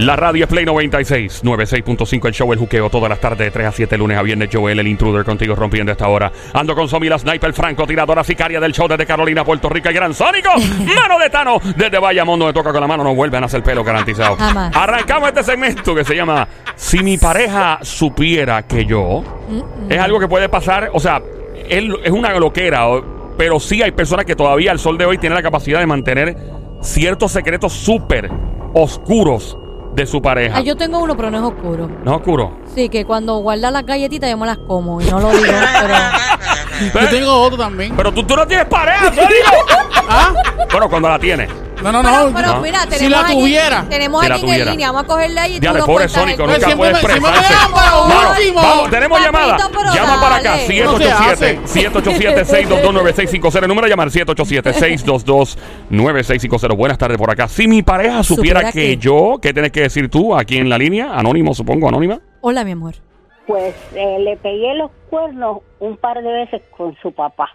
La radio es Play 96, 96.5 el show El Juqueo, todas las tardes de 3 a 7, lunes a viernes. Joel, el intruder, contigo rompiendo esta hora. Ando con Somi, la sniper, franco, tiradora sicaria del show desde Carolina, Puerto Rico, el gran sónico. Mano de Tano, desde Bayamón, donde toca con la mano, no vuelven a hacer pelo garantizado. Jamás. Arrancamos este segmento que se llama Si mi pareja supiera que yo. Es algo que puede pasar, o sea, él es una loquera, pero sí hay personas que todavía al sol de hoy tienen la capacidad de mantener ciertos secretos súper oscuros de su pareja. Ah, yo tengo uno, pero no es oscuro. ¿No es oscuro? Sí, que cuando guarda las galletitas yo me las como y no lo digo, pero... Yo tengo otro también. Pero tú, tú no tienes pareja, Sónico. ¿Ah? bueno, cuando la tienes. No, no, Pero, no. pero No. mira, Si tenemos la a alguien- tuviera. Tenemos Si la alguien en tuviera. línea. Vamos a cogerle ahí y Ya, tú de pobre Sónico, el- nunca siempre puede me- siempre me expresarse. dejan para Vamos, último. vamos, tenemos Papito, llamada. pero Llama para acá, dale. 787 787 622 El número a llamar 787 622 9650 Buenas tardes por acá. Si mi pareja supiera, Supiera que que- yo, ¿qué tienes que decir tú aquí en la línea? Anónimo, supongo, anónima. Hola, mi amor. Pues eh, le pegué los cuernos un par de veces con su papá.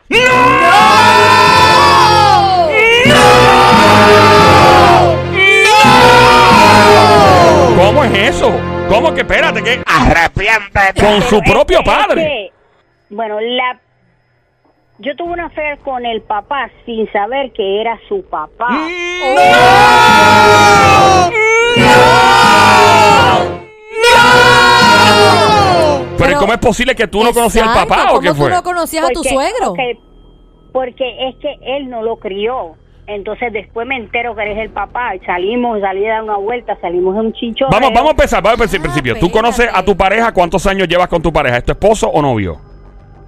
¿Cómo es eso? ¿Cómo que espérate? que Arrepiéntete. Con su propio padre. bueno, la yo tuve una fe con el papá sin saber que era su papá. Pero, ¿y Pero- ¿cómo es posible que tú no conocías al papá o qué ¿cómo fue? tú no conocías a tu Porque- suegro? porque es que él no lo crió. Entonces después me entero que eres el papá y salimos, salí a dar una vuelta, salimos de un chicho. Vamos, vamos a empezar, vamos a empezar Ah, principio. ¿Tú conoces a tu pareja? ¿Cuántos años llevas con tu pareja? ¿Es tu esposo o novio?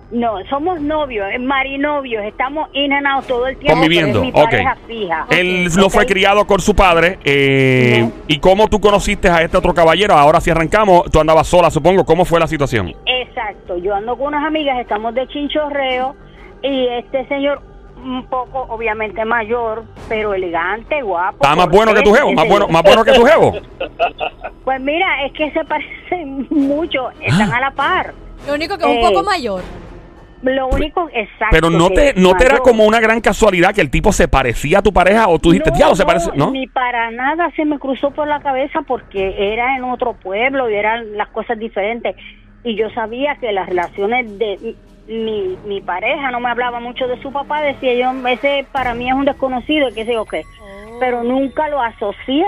No, somos novios, marinovios, estamos in and out todo el tiempo. Conviviendo, pero es mi ok. pareja fija. Él Ok. no fue criado con su padre. eh, No. ¿Y cómo tú conociste a este otro caballero? Ahora si arrancamos, tú andabas sola, supongo. ¿Cómo fue la situación? Exacto, yo ando con unas amigas, estamos de chinchorreo y este señor un poco obviamente mayor, pero elegante, guapo. Está más bueno que tu jevo, más bueno, más bueno que tu jevo. Pues mira, es que se parecen mucho, están a la par. Lo único que es un Eh, poco mayor. Lo único exacto. Pero no que te, no te era como una gran casualidad que el tipo se parecía a tu pareja o tú dijiste, diablo, se parece, ¿no? Ni para nada se me cruzó por la cabeza porque era en otro pueblo y eran las cosas diferentes. Y yo sabía que las relaciones de mi, mi pareja no me hablaba mucho de su papá, decía yo, ese para mí es un desconocido, qué sé yo qué. Pero nunca lo asocié.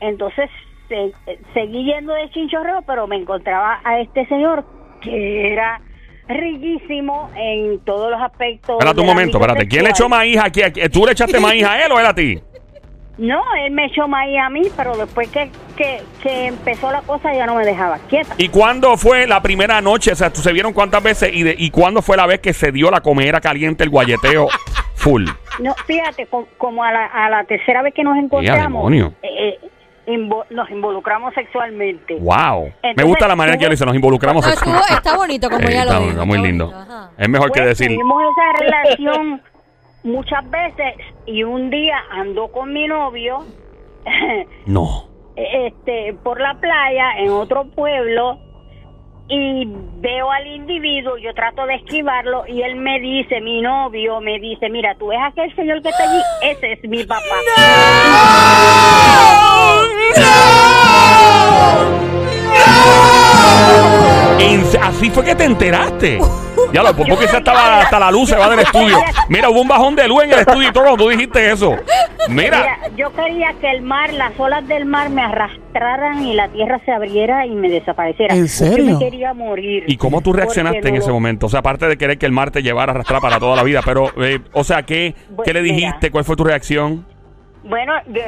Entonces se- seguí yendo de chinchorreo, pero me encontraba a este señor que era riquísimo en todos los aspectos. Espérate un momento, espérate. ¿Quién le echó maíz aquí? ¿Tú le echaste maíz a él o él a ti? No, él me echó maíz a mí, pero después que, que, que empezó la cosa ya no me dejaba quieta. ¿Y cuándo fue la primera noche? O sea, ¿tú se vieron cuántas veces? ¿Y, de- y cuándo fue la vez que se dio la comera caliente, el guayeteo full? No, fíjate, co- como a la, a la tercera vez que nos encontramos, eh, eh, invo- nos involucramos sexualmente. ¡Wow! Me Entonces, gusta la manera que él dice, nos involucramos. En- estuvo- está bonito como ella lo dijo. está muy lindo. ajá. Es mejor que Pues, decir... Tuvimos esa relación muchas veces y un día ando con mi novio No. este por la playa en otro pueblo y veo al individuo, yo trato de esquivarlo y él me dice, mi novio me dice, mira, tú ves aquel señor que está allí, ese es mi papá. En- así fue que te enteraste. Ya lo, que se estaba hasta la luz se va del estudio. Mira, hubo un bajón de luz en el estudio y todo cuando tú dijiste eso. Mira, Mira, yo quería que el mar, las olas del mar me arrastraran y la tierra se abriera y me desapareciera. ¿En serio? Yo me quería morir. ¿y cómo tú reaccionaste en no ese lo- momento? O sea, aparte de querer que el mar te llevara a arrastrar para toda la vida, pero, eh, o sea, ¿qué, ¿qué le Mira. dijiste? ¿Cuál fue tu reacción? Bueno, yo,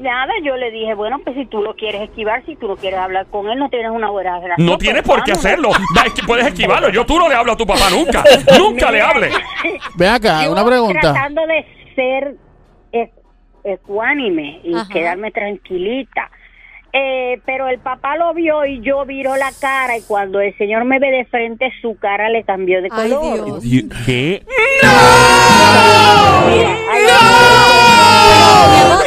nada, yo le dije, bueno, pues si tú lo quieres esquivar, si tú no quieres hablar con él, no tienes una buena relación. No tienes pues por qué hacerlo. Va, es que Puedes esquivarlo. Yo tú no le hablo a tu papá nunca. Nunca le hables. Ven acá, yo una pregunta. Tratando de ser ecu- ecuánime y Ajá. quedarme tranquilita. Eh, pero el papá lo vio y yo viro la cara y cuando el señor me ve de frente su cara le cambió de Ay, color. Dios. Y- ¿Qué? Mira, ay, Mi amor,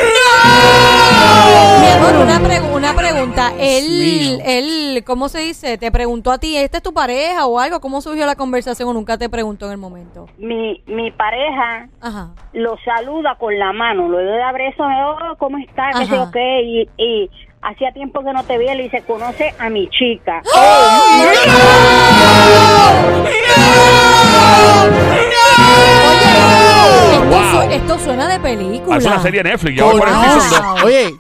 mi amor, una, pregu- una pregunta. Él, él ¿cómo se dice? ¿Te preguntó a ti, esta es tu pareja o algo? ¿Cómo surgió la conversación o nunca te preguntó en el momento? Mi, mi pareja Ajá. lo saluda con la mano, luego de abrazo, oh, ¿cómo estás? ¿Qué sé Ajá. yo qué? Y, y hacía tiempo que no te veía, le dice, conoce a mi chica. Esto, Wow. su- esto suena de película. Ah, Es una serie de Netflix. Ya voy por el Conoce- season dos. Oye,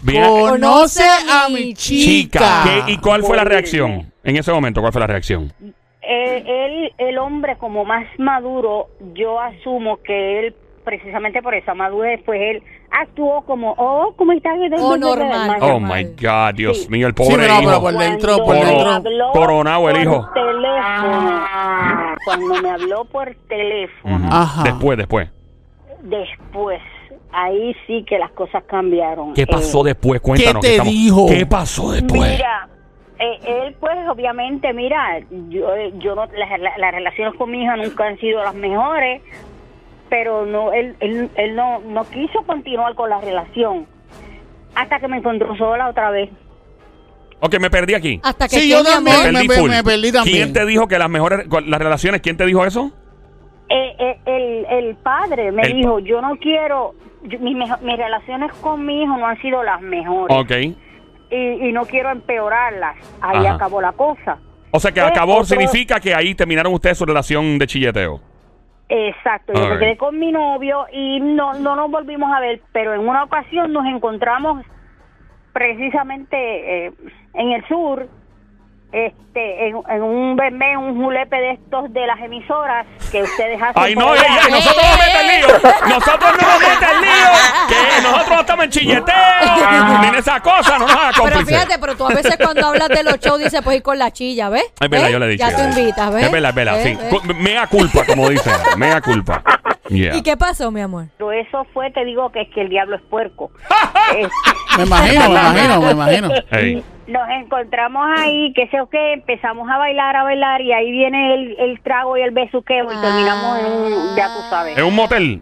conoce a mi chica. Chica. ¿Qué- ¿Y cuál fue la reacción? En ese momento, ¿cuál fue la reacción? Eh, él, el hombre como más maduro, yo asumo que él, precisamente por esa madurez, pues él actuó como, oh, ¿cómo estás? Oh, normal. Más- Oh mal. my God, Dios Sí. mío, el Sí, pobre pero, pero hijo. por dentro, por Cuando me dentro. habló Coronado el por hijo. teléfono, cuando me habló por teléfono, Ujú. Ajá. Después, después. Después, ahí sí que las cosas cambiaron. ¿Qué pasó Eh, después? Cuéntanos. ¿Qué te estamos- dijo? ¿Qué pasó después? Mira, eh, él pues obviamente, mira, yo, yo no, las, las- las relaciones con mi hija nunca han sido las mejores, pero no, él, él, él no, no quiso continuar con la relación hasta que me encontró sola otra vez. Ok, me perdí aquí. Hasta que Sí, ¿qué, yo también. Me me- perdí me- también. ¿Quién te dijo que las mejores, las relaciones, quién te dijo eso? Eh, eh, el, el padre me El pa- dijo, yo no quiero, yo- mis, mis relaciones con mi hijo no han sido las mejores Ok. y, y no quiero empeorarlas. Ahí Ajá. acabó la cosa. O sea que Eh, acabó otro- significa que ahí terminaron ustedes su relación de chilleteo. Exacto, yo me quedé con mi novio y no, no nos volvimos a ver, pero en una ocasión nos encontramos precisamente eh, en el sur, este, en, en un bebé, un julepe de estos de las emisoras que ustedes hacen. Ay, no, ey, ey, nosotros no meten lío. Nosotros no nos meten lío. Que nosotros no estamos en chilleteo. Ni en esa cosa, no nos haga Pero fíjate, pero tú a veces cuando hablas de los shows dices, pues ir con la chilla, ¿ves? Es verdad, ¿Ves? yo le dicho. Ya tú invitas, ¿ves? Es verdad, es verdad, ¿Ves? sí. ¿Ves? Cu- Mea culpa, como dicen. Mea culpa. Yeah. ¿Y qué pasó, mi amor? Pero eso fue, te digo, que es que el diablo es puerco. Este, Me imagino, me imagino, me imagino. Ey. Nos encontramos ahí, que sé o qué, empezamos a bailar, a bailar, y ahí viene el, el trago y el besuqueo, y terminamos en un, ya tú sabes. Es un motel.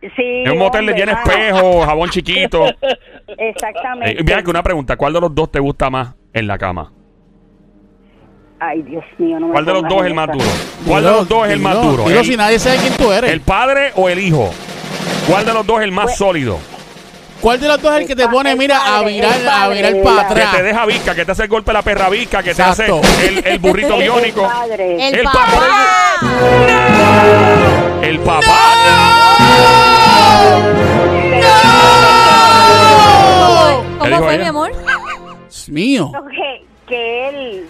Sí, Es un motel hombre, lleno mano. espejo, jabón chiquito. Exactamente. Eh, mira que una pregunta, ¿cuál de los dos te gusta más en la cama? Ay, Dios mío, no me ¿Cuál de los dos es en el más duro? ¿Cuál de los dos es el más duro? Dilo ¿El, si nadie sabe quién tú eres. el padre o el hijo? ¿Cuál de los dos es el más Pues- sólido? ¿Cuál de los dos es el que te pone, mira, a virar, el a virar para verdad. Que atrás? te deja visca, que te hace el golpe de la perra visca, que te hace el, el burrito El biónico. padre. El El papá. El papá. ¿Cómo, ¿Qué dijo fue, ella? mi amor? Dios mío. que, que él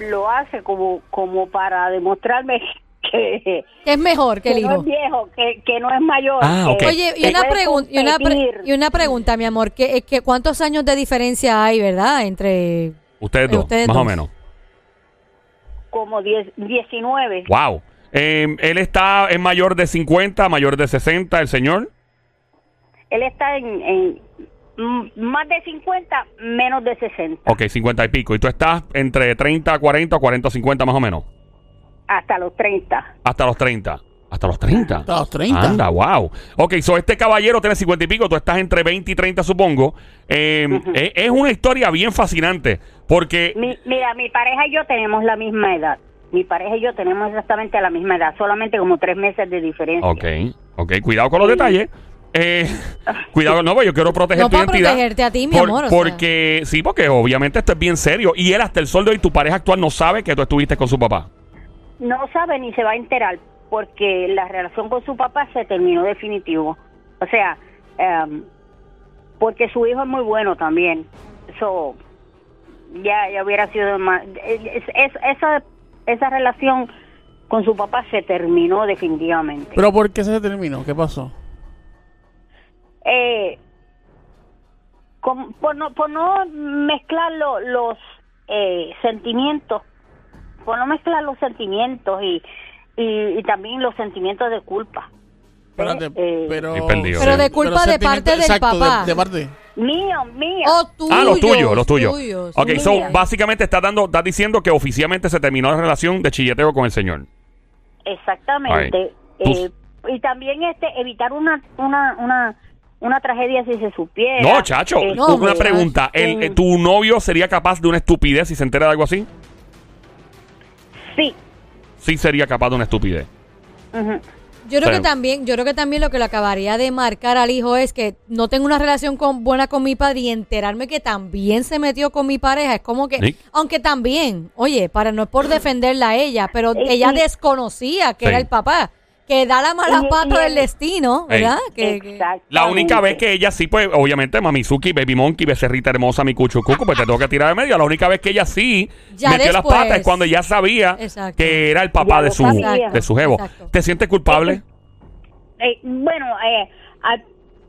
lo hace como, como para demostrarme que, ¿Qué es mejor que el que no hijo? es viejo, que, que no es mayor. Ah, que- ok. Oye, y que una, y, una y una pregunta, mi amor, que, que ¿cuántos años de diferencia hay, verdad? Entre... Ustedes Eh, dos, ustedes más dos. o menos. como 10, 19. Wow. Eh, él está en mayor de 50, mayor de 60, el señor. Él está en, en más de 50, menos de 60. Ok, 50 y pico. Y tú estás entre 30, 40 o 40, 50 más o menos. Hasta los 30. Hasta los 30. Hasta los 30. Hasta los 30. Anda, wow. Ok, so este caballero tiene 50 y pico, tú estás entre 20 y 30, supongo. Eh, es, es una historia bien fascinante, porque... Mi- mira, mi pareja y yo tenemos la misma edad. Mi pareja y yo tenemos exactamente la misma edad, solamente como tres meses de diferencia. Ok, ok, cuidado con los Sí. detalles. Eh, cuidado, no, pues yo quiero proteger No tu para identidad. protegerte a ti, mi Por- amor, o sea. porque, sí, porque obviamente esto es bien serio. Y él hasta el sol de hoy, tu pareja actual no sabe que tú estuviste con su papá. No sabe ni se va a enterar porque la relación con su papá se terminó definitivo. O sea, em, porque su hijo es muy bueno también. Eso ya, ya hubiera sido más. es- es- esa, esa relación con su papá se terminó definitivamente. ¿Pero por qué se terminó? ¿Qué pasó? eh, por, no, por no mezclar lo- los eh, sentimientos, por no mezclar los sentimientos y, y, y también los sentimientos de culpa. Espérate, Eh, pero... De culpa de parte del exacto, papá. De, de parte. Mío, mío. Oh, tuyos, ah, los tuyos, los tuyos. tuyos. Ok, so básicamente estás dando, estás diciendo que oficialmente se terminó la relación de chilleteo con el señor. Exactamente. Eh, y también este evitar una una una una tragedia si se supiera. No, chacho, No, una pregunta. ¿El, eh, ¿Tu novio sería capaz de una estupidez si se entera de algo así? Sí. Sí sería capaz de una estupidez. Yo creo Sí. que también, yo creo que también lo que le acabaría de marcar al hijo es que no tengo una relación con, buena con mi padre y enterarme que también se metió con mi pareja. Es como que, Sí. aunque también, oye, para no es por defenderla a ella, pero ella desconocía que Sí. era el papá, que da la mala Y- pata y del el- destino. ¿verdad? Que. La única vez que ella sí, pues, obviamente, Mamizuki, Baby Monkey, Becerrita Hermosa, mi cuchu cucu, pues te tengo que tirar de medio. La única vez que ella sí Ya metió las patas es cuando ya sabía Exacto. que era el papá Ya de su, sabía. de su jevo. Exacto. ¿Te sientes culpable? Eh, bueno, eh, al,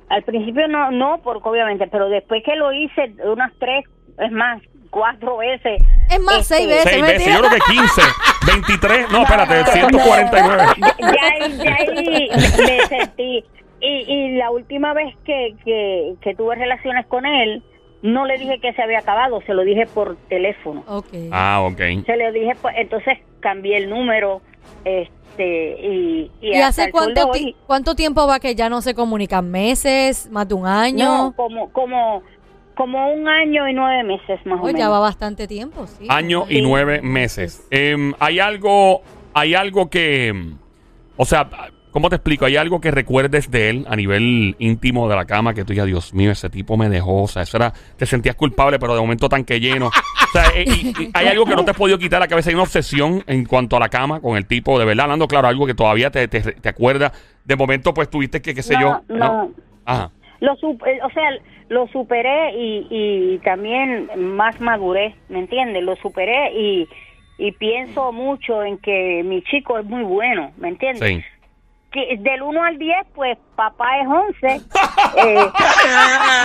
al principio no, no, porque obviamente, pero después que lo hice unas tres, es más, cuatro veces. Es más, este, seis veces. Seis veces, mentira. yo creo que 15, 23, no, espérate, 149. Ya, ya ahí, ya ahí me sentí. Y, y la última vez que, que, que tuve relaciones con él, no le dije que se había acabado, se lo dije por teléfono. Ok. Ah, ok. Se lo dije, pues, entonces cambié el número, este, y, y, ¿Y hasta hace cuánto, hoy- ti- cuánto tiempo va que ya no se comunican? ¿Meses? ¿Más de un año? No, como, como, como un año y nueve meses más o Oh, ya menos. va bastante tiempo, sí. Año y nueve meses. Em, hay algo, hay algo que, em, o sea, ¿cómo te explico? Hay algo que recuerdes de él a nivel íntimo de la cama que tú digas, Dios mío, ese tipo me dejó, o sea, eso era, te sentías culpable, pero de momento tanque lleno. O sea, eh, y- y hay algo que no te has podido quitar la cabeza, hay una obsesión en cuanto a la cama con el tipo, de verdad, hablando claro, algo que todavía te, te, te acuerdas. De momento, pues tuviste que, qué sé No, yo. no. Ajá. Lo sup- eh, o sea, lo superé y, y también más maduré, ¿me entiendes? Lo superé y, y pienso mucho en que mi chico es muy bueno, ¿me entiendes? Sí. Que del 1 al 10, pues papá es 11 eh,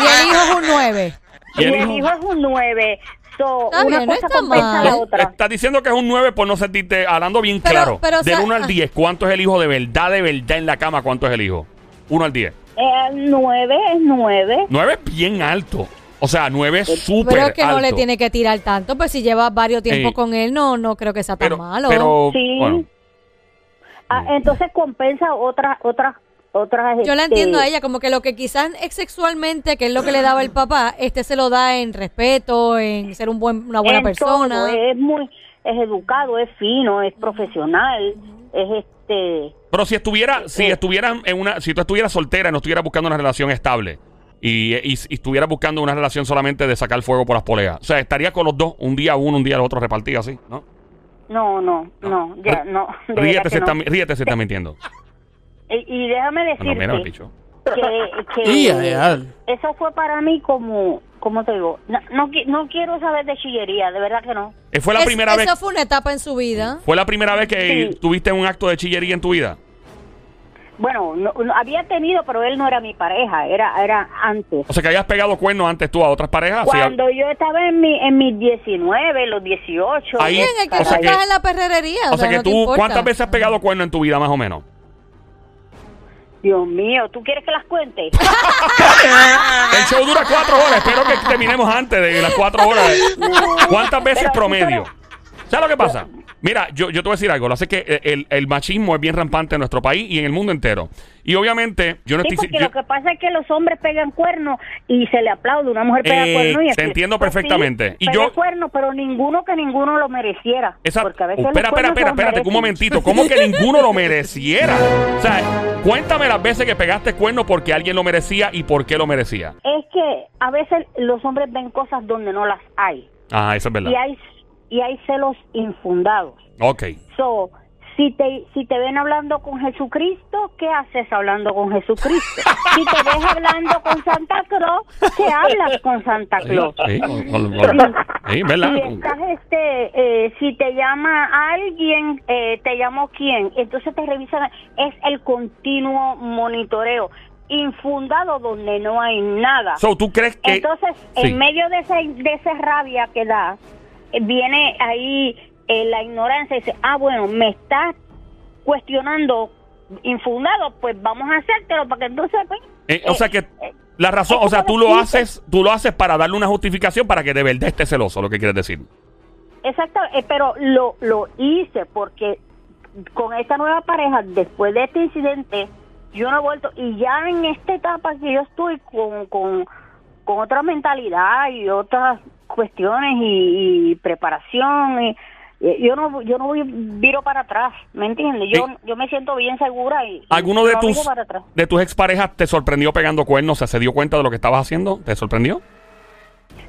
Y el hijo es un 9. ¿Y y el el hijo? hijo es un 9. So, Está una bien, no cosa está compensa mal. la No, otra. Estás diciendo que es un 9 por no sentirte, hablando bien Pero- claro. pero, Del sa- 1 al ah. 10, ¿cuánto es el hijo de verdad, de verdad en la cama? ¿Cuánto es el hijo? 1 al 10. Eh, 9 es 9. 9 es bien alto. O sea, 9 es súper Pero es que no le alto. tiene que tirar tanto, pues si lleva varios tiempos con él, no no creo que sea tan pero, malo. Pero, Sí. bueno. Ah, entonces compensa otras, otras, otras. Yo la este, entiendo a ella, como que lo que quizás es sexualmente, que es lo que le daba el papá, este se lo da en respeto, en ser un buen, una buena en persona. todo, Es muy, es educado, es fino, es profesional, es este. Pero si estuviera, si Sí. estuvieran en una, si tú estuvieras soltera y no estuvieras buscando una relación estable y, y, y estuvieras buscando una relación solamente de sacar fuego por las poleas, o sea, estaría con los dos, un día uno, un día el otro repartido así, ¿no? No, no, no, ya, no. de Ríete si, no. está, ríete si está mintiendo. Y, y déjame Bueno, decirte mira, que, que eso fue para mí como, ¿cómo te digo? No, no, qui- no quiero saber de chillería, de verdad que no. Eh, Fue la Es- primera vez. Eso fue una etapa en su vida. ¿Fue la primera vez que Sí. tuviste un acto de chillería en tu vida? Bueno, no, no- había tenido, pero él no era mi pareja, era, era antes. O sea, que habías pegado cuernos antes tú a otras parejas. Sí, Cuando yo estaba en mi en mis 19, los 18. Ahí- Bien, el que o sea que- estás en la perrerería. O sea que no te tú, importa. ¿cuántas veces has pegado cuernos en tu vida más o menos? Dios mío, ¿tú quieres que las cuente? El show dura cuatro horas. Espero que terminemos antes de las cuatro horas. ¿Cuántas veces Pero- promedio? ¿Sabes lo que pasa? Mira, yo, yo te voy a decir algo. Lo hace que el, el machismo es bien rampante en nuestro país y en el mundo entero. Y obviamente, yo no Sí, estoy... porque yo- lo que pasa es que los hombres pegan cuernos y se le aplaude. Una mujer pega Eh, cuernos y te entiendo Pues sí, perfectamente. Y pega yo- cuernos, pero ninguno que ninguno lo mereciera. Esa- Porque a veces Oh, espera, espera, espera, espérate, un momentito. ¿Cómo que ninguno lo mereciera? O sea, cuéntame las veces que pegaste cuernos porque alguien lo merecía y por qué lo merecía. Es que a veces los hombres ven cosas donde no las hay. Ah, eso es verdad. Y hay, y hay celos infundados. Ok. So, si te, si te ven hablando con Jesucristo, ¿qué haces hablando con Jesucristo? si te ves hablando con Santa Claus, ¿qué hablas con Santa Claus? Si estás, este, eh, si te llama alguien, eh, te llamó quién, entonces te revisan, es el continuo monitoreo, infundado donde no hay nada. So, ¿tú crees que...? Entonces, en medio de ese, de esa rabia que da, viene ahí eh, la ignorancia y dice, ah, bueno, me estás cuestionando infundado, pues vamos a hacértelo para que entonces... pues, Eh, o eh, sea que eh, la razón, o sea, tú lo haces, tú lo haces para darle una justificación para que de verdad esté celoso, lo que quieres decir. Exacto, eh, pero lo, lo hice porque con esta nueva pareja, después de este incidente, yo no he vuelto. Y ya en esta etapa que yo estoy con, con, con otra mentalidad y otras cuestiones y, y preparación, y, yo no yo no voy viro para atrás, ¿me entiendes? Yo, Sí. yo me siento bien segura y, ¿Alguno de no tus, para atrás. de tus exparejas te sorprendió pegando cuernos? O sea, ¿se dio cuenta de lo que estabas haciendo? ¿Te sorprendió?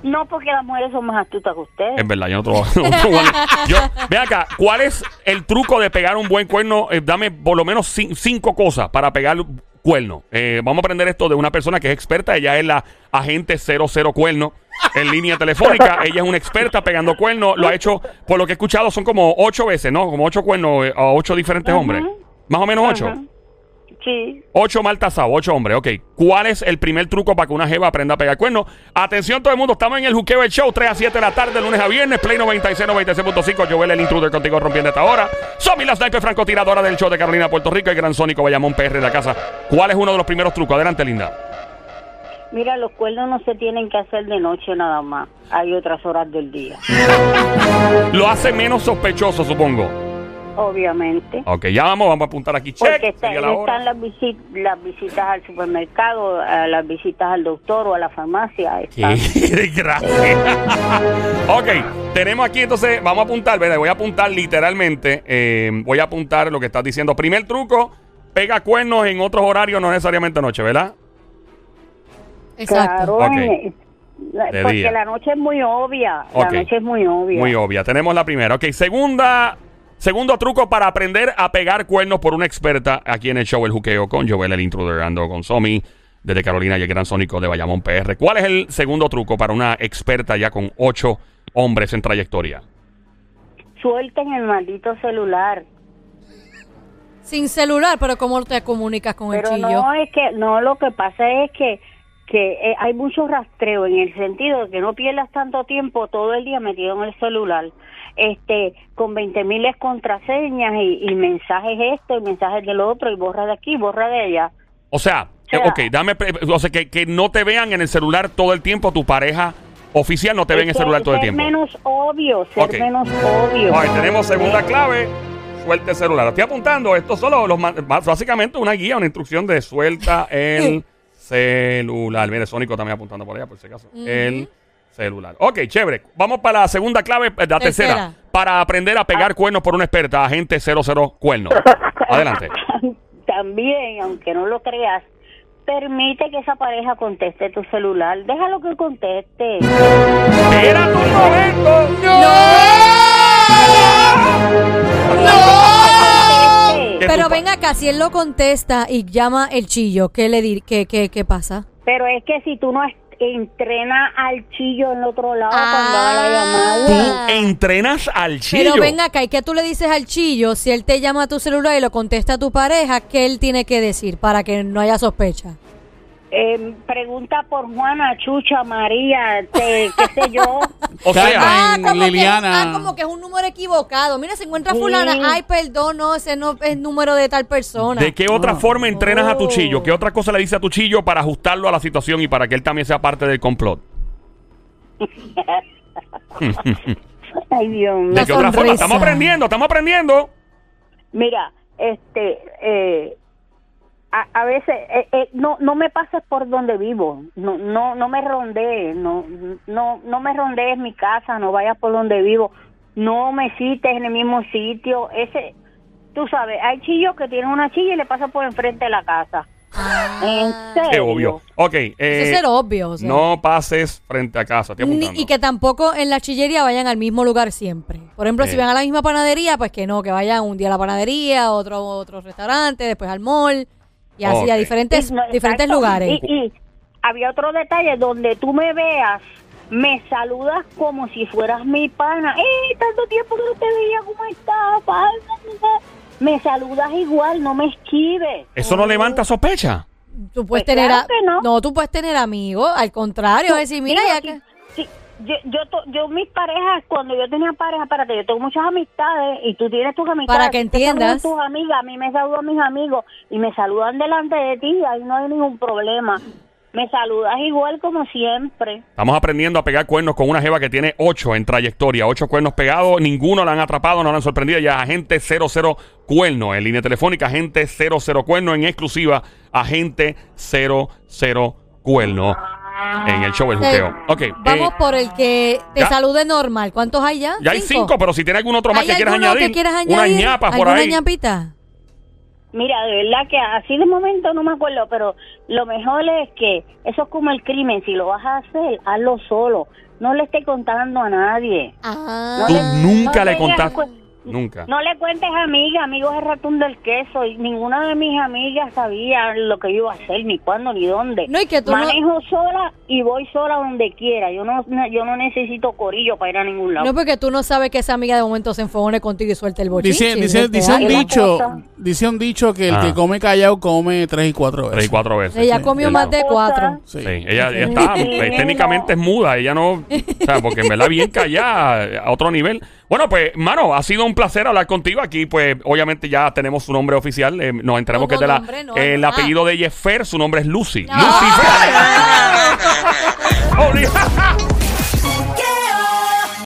No, porque las mujeres son más astutas que ustedes. Es verdad, yo no a- yo, Ve acá, ¿cuál es el truco de pegar un buen cuerno? Eh, dame por lo menos cin- cinco cosas para pegar cuerno. Eh, vamos a aprender esto de una persona que es experta. Ella es la agente 00 cuerno en línea telefónica. Ella es una experta pegando cuernos. Lo ha hecho, por lo que he escuchado, son como ocho veces, ¿no? Como ocho cuernos eh, a ocho diferentes hombres. Más o menos ocho. Sí. Ocho mal tasados, ocho hombres, ok. ¿Cuál es el primer truco para que una jeva aprenda a pegar cuernos? Atención todo el mundo, estamos en el Juqueo del Show, 3 a 7 de la tarde, lunes a viernes, Play 96, 96.5, Joel el intruder contigo rompiendo esta hora. Somi la sniper francotiradora del show de Carolina, Puerto Rico, el gran Sónico Bayamón PR de la casa. ¿Cuál es uno de los primeros trucos? Adelante, linda. Mira, los cuernos no se tienen que hacer de noche nada más. Hay otras horas del día, Lo hace menos sospechoso, supongo. obviamente. Ok, ya vamos, vamos a apuntar aquí. Porque Check, está- sería la hora. están las, visi- las visitas al supermercado, a las visitas al doctor o a la farmacia. están. Qué gracia. ok, tenemos aquí entonces, vamos a apuntar, ¿verdad? voy a apuntar literalmente, eh, voy a apuntar lo que estás diciendo. Primer truco, pega cuernos en otros horarios, no necesariamente noche, ¿verdad? Exacto. Claro, la- De porque día. la noche es muy obvia. La noche es muy obvia. Muy obvia. Tenemos la primera. Ok, segunda, segundo truco para aprender a pegar cuernos por una experta aquí en el show El Juqueo con Joel el Intruder, ando con Somi desde Carolina y el Gran Sónico de Bayamón PR. ¿Cuál es el segundo truco para una experta ya con ocho hombres en trayectoria? Suelten el maldito celular. Sin celular, pero ¿cómo te comunicas con Pero el chillo? no es que, no, lo que pasa es que que eh, hay mucho rastreo en el sentido de que no pierdas tanto tiempo todo el día metido en el celular, este, con 20 miles contraseñas y, y mensajes esto y mensajes de lo otro y borra de aquí, borra de allá. O sea, sea, eh, ok, dame, pre- o sea, que, que no te vean en el celular todo el tiempo, tu pareja oficial no te ve en el celular todo el ser tiempo. menos obvio, ser menos obvio. Tenemos segunda clave. Suelta el celular. Estoy apuntando. Esto solo los básicamente una guía, una instrucción de suelta el celular. Mire, Sónico también apuntando por allá, por si acaso. El celular. Ok, chévere. Vamos para la segunda clave, eh, la tercera. Tercera. Para aprender a pegar cuernos por una experta, agente 00 cuernos. Adelante. También, aunque no lo creas, permite que esa pareja conteste tu celular. Déjalo que conteste. ¡Era tu! Ven acá, si él lo contesta y llama el chillo, ¿qué le di qué, qué, qué pasa? Pero es que si tú no est- entrenas al chillo en el otro lado Ah. cuando haga la llamada. Tú entrenas al chillo. Pero ven acá, ¿y qué tú le dices al chillo si él te llama a tu celular y lo contesta a tu pareja? ¿Qué él tiene que decir para que no haya sospecha? Eh, pregunta por Juana, Chucha, María, te- qué sé yo. O sea, Ah, como que, Liliana. ah, como que es un número equivocado. Mira, se encuentra Sí. fulana. Ay, perdón, no, ese no es número de tal persona. ¿De qué otra forma entrenas a tu Oh. chillo? ¿Qué otra cosa le dice a tu chillo para ajustarlo a la situación y para que él también sea parte del complot? Ay, Dios mío. ¿De qué otra forma? Estamos aprendiendo, estamos aprendiendo. Mira, este, eh, a, a veces eh, eh, no no me pases por donde vivo, no no no me rondees, no no no me rondees mi casa, no vayas por donde vivo, no me cites en el mismo sitio, ese, tú sabes, hay chillos que tienen una chilla y le pasan por enfrente de la casa. ¿En serio? Qué obvio. Ok. Eso eh, es ser obvio. o sea. no pases frente a casa. Estoy Ni- apuntando. y que tampoco en la chillería vayan al mismo lugar siempre. Por ejemplo, si van a la misma panadería, pues que no, que vayan un día a la panadería, otro otro restaurante, después al mall y así a diferentes Y diferentes exacto, lugares. Y, y había otro detalle donde tú me veas, me saludas como si fueras mi pana. ¡Eh, tanto tiempo que no te veía! ¿Cómo estás? pana? Me saludas igual, no me esquives. ¿Eso no levanta sospecha? Tú puedes Pues tener claro a- que no. tú puedes tener amigos, al contrario, decir, mira, ya que yo, yo, to- yo, mis parejas, cuando yo tenía pareja, espérate, yo tengo muchas amistades y tú tienes tus amistades. Para que entiendas. tus amigas, a mí me saludan mis amigos y me saludan delante de ti, ahí no hay ningún problema. Me saludas igual como siempre. Estamos aprendiendo a pegar cuernos con una jeva que tiene ocho en trayectoria. Ocho cuernos pegados. Ninguno la han atrapado, no la han sorprendido. Ya agente 00 cuerno. En línea telefónica, agente 00 cuerno. En exclusiva, agente 00 cuerno. En el show El Juqueo. Ok. eh, Vamos por el que te ya. salude normal. ¿Cuántos hay ya? ya hay cinco, pero si tiene algún otro más ¿Hay que quieras añadir. que quieras añadir? Unas ñapas por ¿Alguna ahí. ñapita? Mira, de verdad que así de momento no me acuerdo, pero lo mejor es que eso es como el crimen. Si lo vas a hacer, hazlo solo. No le estés contando a nadie. Ah. Tú le- nunca no le le contaste. Nunca. No le cuentes a amigas, amigos es ratón del queso. Y ninguna de mis amigas sabía lo que yo iba a hacer, ni cuándo, ni dónde. No, y que tú no- Manejo sola y voy sola donde quiera. Yo no, yo no necesito corillo para ir a ningún lado. No, porque tú no sabes que esa amiga de momento se enfogone contigo y suelte el bochinche. Dice, dice, Este, dice un dicho, dice un dicho que el Ah. que come callado come tres y cuatro veces. Tres y cuatro veces. Ella Sí. comió más de cuatro. Sí. Sí, ella, ella está, técnicamente es muda, ella no, o sea, porque en verdad bien callada a otro nivel. Bueno, pues, mano, ha sido un placer hablar contigo aquí, pues, obviamente ya tenemos su nombre oficial, eh, nos enteramos que es de la, nombre no, el no. apellido de ella es Fer, su nombre es Lucy. No. Lucy